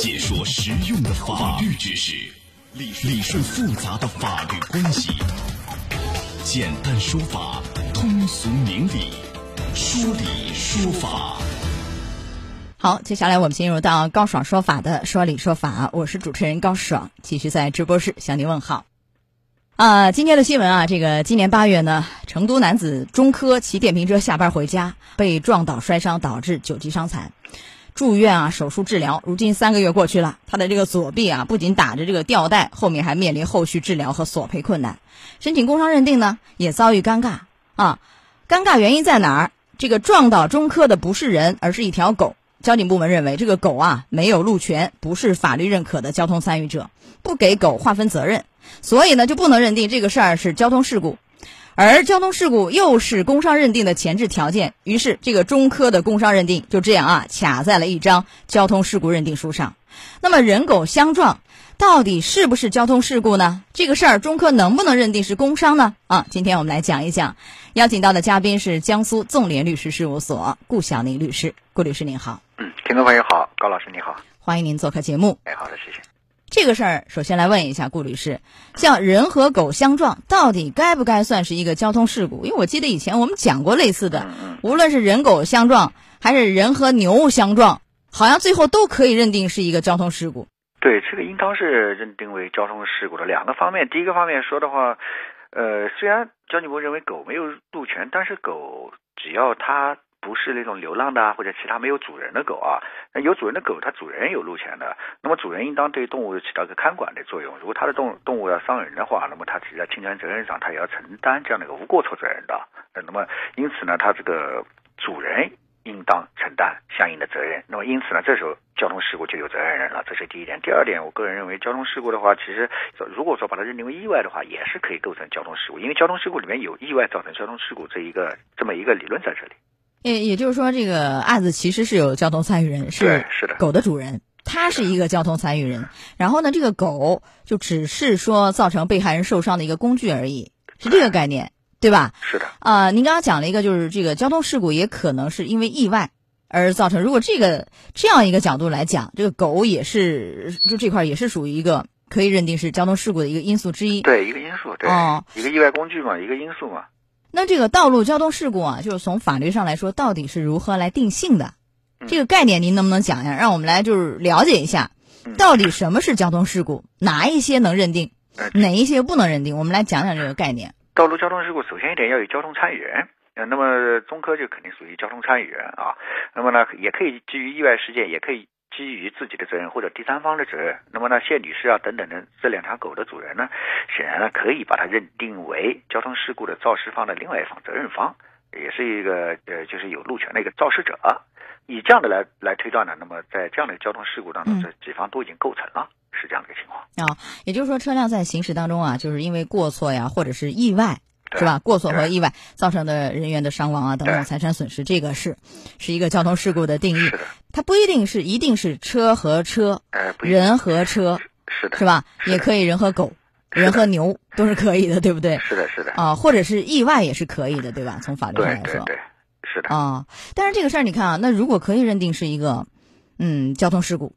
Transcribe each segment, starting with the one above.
解说实用的法律知识，理理顺复杂的法律关系，简单说法，通俗明理，说理说法。好，接下来我们进入到高爽说法的说理说法，我是主持人高爽，继续在直播室向您问好。啊，今天的新闻啊，这个今年八月呢，成都男子中科骑电瓶车下班回家，被撞倒摔伤，导致九级伤残，住院啊，手术治疗。如今三个月过去了，他的这个左臂啊，不仅打着这个吊带，后面还面临后续治疗和索赔困难。申请工伤认定呢，也遭遇尴尬啊。尴尬原因在哪儿？这个撞倒中科的不是人，而是一条狗。交警部门认为，这个狗啊没有路权，不是法律认可的交通参与者，不给狗划分责任，所以呢就不能认定这个事儿是交通事故，而交通事故又是工伤认定的前置条件，于是这个中科的工伤认定就这样啊卡在了一张交通事故认定书上。那么人狗相撞到底是不是交通事故呢？这个事儿中科能不能认定是工伤呢？啊，今天我们来讲一讲，邀请到的嘉宾是江苏纵联律师事务所顾晓宁律师，顾律师您好。嗯，听众朋友好，高老师你好，欢迎您做客节目。哎，好的，谢谢。这个事儿，首先来问一下顾律师，像人和狗相撞，到底该不该算是一个交通事故？因为我记得以前我们讲过类似的，无论是人狗相撞，还是人和牛相撞，好像最后都可以认定是一个交通事故。对，这个应当是认定为交通事故的两个方面。第一个方面说的话，呃，虽然交警部认为狗没有路权，但是狗只要它。不是那种流浪的啊，或者其他没有主人的狗啊，那有主人的狗，它主人有路权的，那么主人应当对动物起到一个看管的作用。如果它的动动物要伤人的话，那么他只在侵权责任上，它也要承担这样的一个无过错责任的。那么因此呢，它这个主人应当承担相应的责任。那么因此呢，这时候交通事故就有责任人了，这是第一点。第二点，我个人认为，交通事故的话，其实如果说把它认定为意外的话，也是可以构成交通事故，因为交通事故里面有意外造成交通事故这一个这么一个理论在这里。也也就是说，这个案子其实是有交通参与人，是是的，狗的主人，他是一个交通参与人。然后呢，这个狗就只是说造成被害人受伤的一个工具而已，是这个概念，对吧？是的。啊，您刚刚讲了一个，就是这个交通事故也可能是因为意外而造成。如果这个这样一个角度来讲，这个狗也是就这块也是属于一个可以认定是交通事故的一个因素之一。对，一个因素，对，一个意外工具嘛，一个因素嘛。那这个道路交通事故啊，就是从法律上来说，到底是如何来定性的？这个概念您能不能讲一下，让我们来就是了解一下，到底什么是交通事故，哪一些能认定，哪一些不能认定？我们来讲讲这个概念。道路交通事故，首先一点要有交通参与人，那么中科就肯定属于交通参与人啊。那么呢，也可以基于意外事件，也可以。基于自己的责任或者第三方的责任，那么呢，谢女士啊等等的这两条狗的主人呢，显然呢可以把它认定为交通事故的肇事方的另外一方责任方，也是一个呃就是有路权的一个肇事者。以这样的来来推断呢，那么在这样的交通事故当中，这几方都已经构成了，是这样的一个情况啊。也就是说，车辆在行驶当中啊，就是因为过错呀，或者是意外。是吧？过错和意外造成的人员的伤亡啊，等等财产损失，这个是是一个交通事故的定义。它不一定是一定是车和车，人和车，是的，是吧？也可以人和狗，人和牛都是可以的，对不对？是的，是的。啊，或者是意外也是可以的，对吧？从法律上来说，对，是的。啊，但是这个事儿你看啊，那如果可以认定是一个嗯交通事故，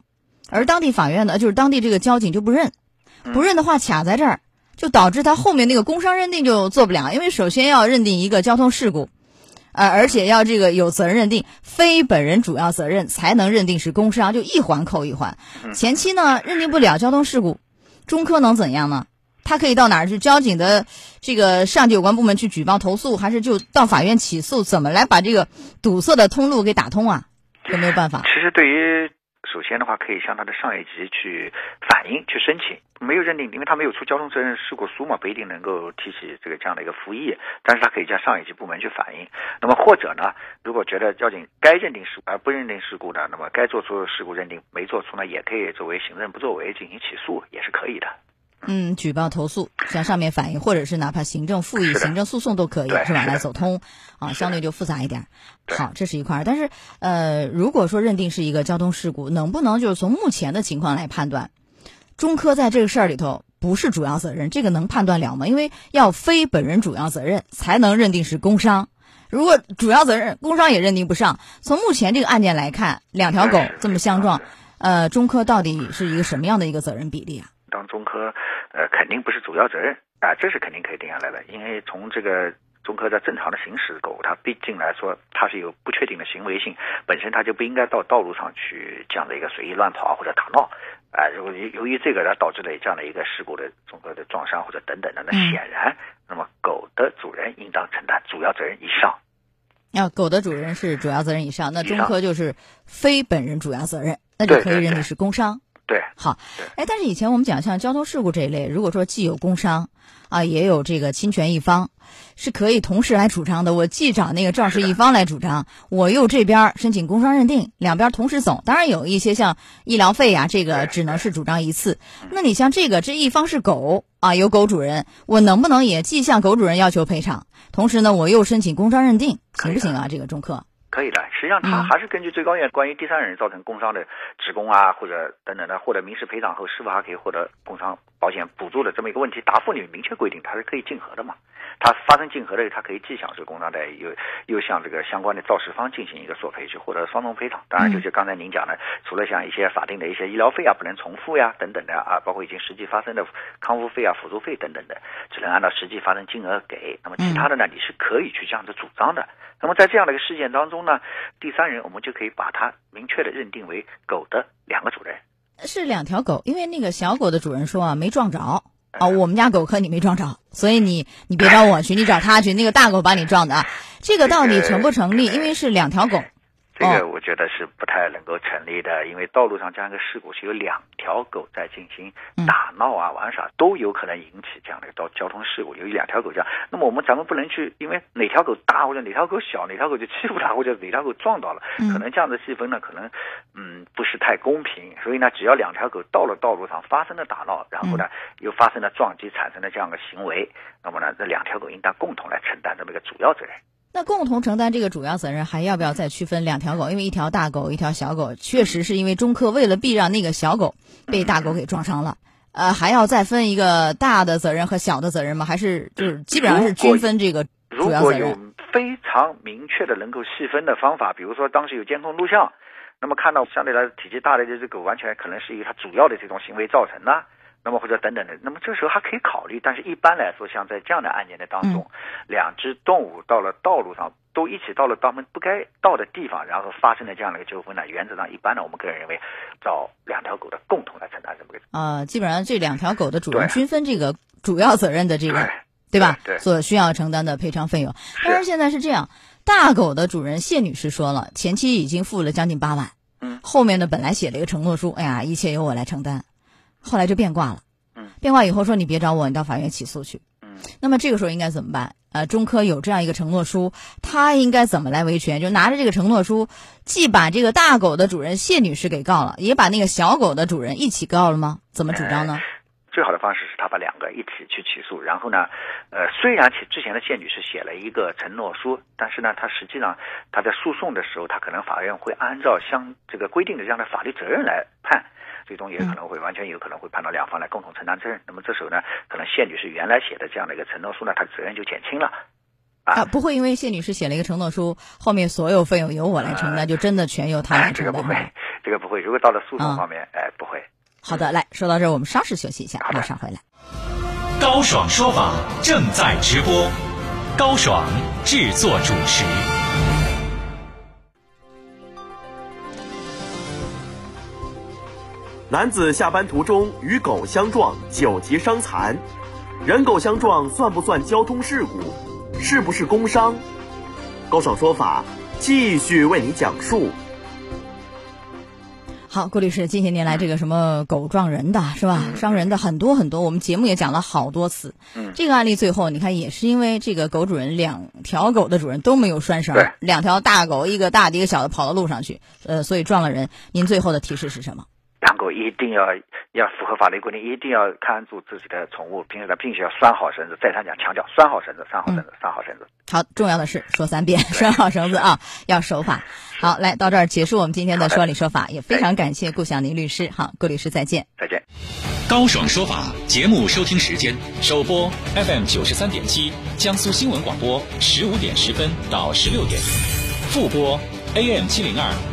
而当地法院呢，就是当地这个交警就不认，不认的话卡在这儿。就导致他后面那个工伤认定就做不了，因为首先要认定一个交通事故，呃，而且要这个有责任认定，非本人主要责任才能认定是工伤，就一环扣一环。前期呢认定不了交通事故，中科能怎样呢？他可以到哪儿去？交警的这个上级有关部门去举报投诉，还是就到法院起诉？怎么来把这个堵塞的通路给打通啊？有没有办法？其实对于。首先的话，可以向他的上一级去反映、去申请。没有认定，因为他没有出交通责任事故书嘛，不一定能够提起这个这样的一个复议。但是他可以向上一级部门去反映。那么或者呢，如果觉得交警该认定事故而不认定事故的，那么该做出事故认定没做出呢，也可以作为行政不作为进行起诉，也是可以的。嗯，举报投诉向上面反映，或者是哪怕行政复议、行政诉讼都可以，是吧？来走通啊，相对就复杂一点。好，这是一块儿。但是呃，如果说认定是一个交通事故，能不能就是从目前的情况来判断，中科在这个事儿里头不是主要责任，这个能判断了吗？因为要非本人主要责任才能认定是工伤。如果主要责任工伤也认定不上，从目前这个案件来看，两条狗这么相撞。呃，中科到底是一个什么样的一个责任比例啊？当中科，呃，肯定不是主要责任啊，这是肯定可以定下来的，因为从这个。中科在正常的行驶，狗它毕竟来说，它是有不确定的行为性，本身它就不应该到道路上去这样的一个随意乱跑或者打闹，啊，如果由于这个它导致了这样的一个事故的综合的撞伤或者等等的，那显然，那么狗的主人应当承担主要责任以上。啊狗的主人是主要责任以上，那中科就是非本人主要责任，那就可以认定是工伤。对，好，哎，但是以前我们讲像交通事故这一类，如果说既有工伤。啊，也有这个侵权一方，是可以同时来主张的。我既找那个肇事一方来主张，我又这边申请工伤认定，两边同时走。当然有一些像医疗费呀，这个只能是主张一次。那你像这个这一方是狗啊，有狗主人，我能不能也既向狗主人要求赔偿，同时呢，我又申请工伤认定，行不行啊？这个中科。可以的，实际上他还是根据最高院关于第三人造成工伤的职工啊或者等等的获得民事赔偿后，是否还可以获得工伤保险补助的这么一个问题答复里面明确规定，它是可以竞合的嘛。它发生竞合的，它可以既享受工伤待遇，又又向这个相关的肇事方进行一个索赔，去获得双重赔偿。当然，就是刚才您讲的，除了像一些法定的一些医疗费啊不能重复呀等等的啊，包括已经实际发生的康复费啊辅助费等等的，只能按照实际发生金额给。那么其他的呢，你是可以去这样子主张的。那么在这样的一个事件当中呢，第三人我们就可以把它明确的认定为狗的两个主人，是两条狗，因为那个小狗的主人说啊没撞着啊，我们家狗和你没撞着，所以你你别找我去，你找他去，那个大狗把你撞的啊，这个到底成不成立？因为是两条狗。这个我觉得是不太能够成立的，因为道路上这样一个事故是有两条狗在进行打闹啊、玩耍，都有可能引起这样的交交通事故。由于两条狗这样，那么我们咱们不能去，因为哪条狗大或者哪条狗小，哪条狗就欺负它，或者哪条狗撞到了，可能这样的细分呢，可能嗯不是太公平。所以呢，只要两条狗到了道路上发生了打闹，然后呢又发生了撞击，产生了这样的行为，那么呢这两条狗应当共同来承担这么一个主要责任。那共同承担这个主要责任，还要不要再区分两条狗？因为一条大狗，一条小狗，确实是因为中科为了避让那个小狗被大狗给撞伤了，呃，还要再分一个大的责任和小的责任吗？还是就是基本上是均分这个主要责任？如果有非常明确的能够细分的方法，比如说当时有监控录像，那么看到相对来说体积大的这只狗，完全可能是以它主要的这种行为造成的。那么或者等等的，那么这时候还可以考虑，但是一般来说，像在这样的案件的当中，两只动物到了道路上，都一起到了他们不该到的地方，然后发生了这样的一个纠纷呢，原则上一般呢，我们个人认为，找两条狗的共同来承担这么个。啊，基本上这两条狗的主人均分这个主要责任的这个，对吧？对。所需要承担的赔偿费用。但是现在是这样，大狗的主人谢女士说了，前期已经付了将近八万，嗯，后面呢本来写了一个承诺书，哎呀，一切由我来承担。后来就变卦了，嗯，变卦以后说你别找我，你到法院起诉去，嗯，那么这个时候应该怎么办？呃，中科有这样一个承诺书，他应该怎么来维权？就拿着这个承诺书，既把这个大狗的主人谢女士给告了，也把那个小狗的主人一起告了吗？怎么主张呢？最好的方式是他把两个一起去起诉，然后呢，呃，虽然之前的谢女士写了一个承诺书，但是呢，他实际上他在诉讼的时候，他可能法院会按照相这个规定的这样的法律责任来判。最终也可能会完全有可能会判到两方来共同承担责任。那么这时候呢，可能谢女士原来写的这样的一个承诺书呢，她的责任就减轻了。啊，不会因为谢女士写了一个承诺书，后面所有费用由我来承担，就真的全由她来承担。这个不会，这个不会。如果到了诉讼方面，哎，不会。好的，来说到这儿，我们稍事休息一下，马上回来。高爽说法正在直播，高爽制作主持。男子下班途中与狗相撞，九级伤残，人狗相撞算不算交通事故？是不是工伤？高爽说法继续为你讲述。好，郭律师，近些年来这个什么狗撞人的是吧？伤人的很多很多，我们节目也讲了好多次。嗯，这个案例最后你看也是因为这个狗主人两条狗的主人都没有拴绳，两条大狗一个大的一个小的跑到路上去，呃，所以撞了人。您最后的提示是什么？养狗一定要要符合法律规定，一定要看住自己的宠物，平时呢，并且要拴好绳子。再三讲，强调拴好绳子，拴好绳子，拴好绳子。好，重要的是说三遍，拴好绳子啊，要守法。好，来到这儿结束我们今天的说理说法，也非常感谢顾晓宁律师。好，顾律师再见。再见。高爽说法节目收听时间：首播 FM 九十三点七，江苏新闻广播十五点十分到十六点；复播 AM 七零二。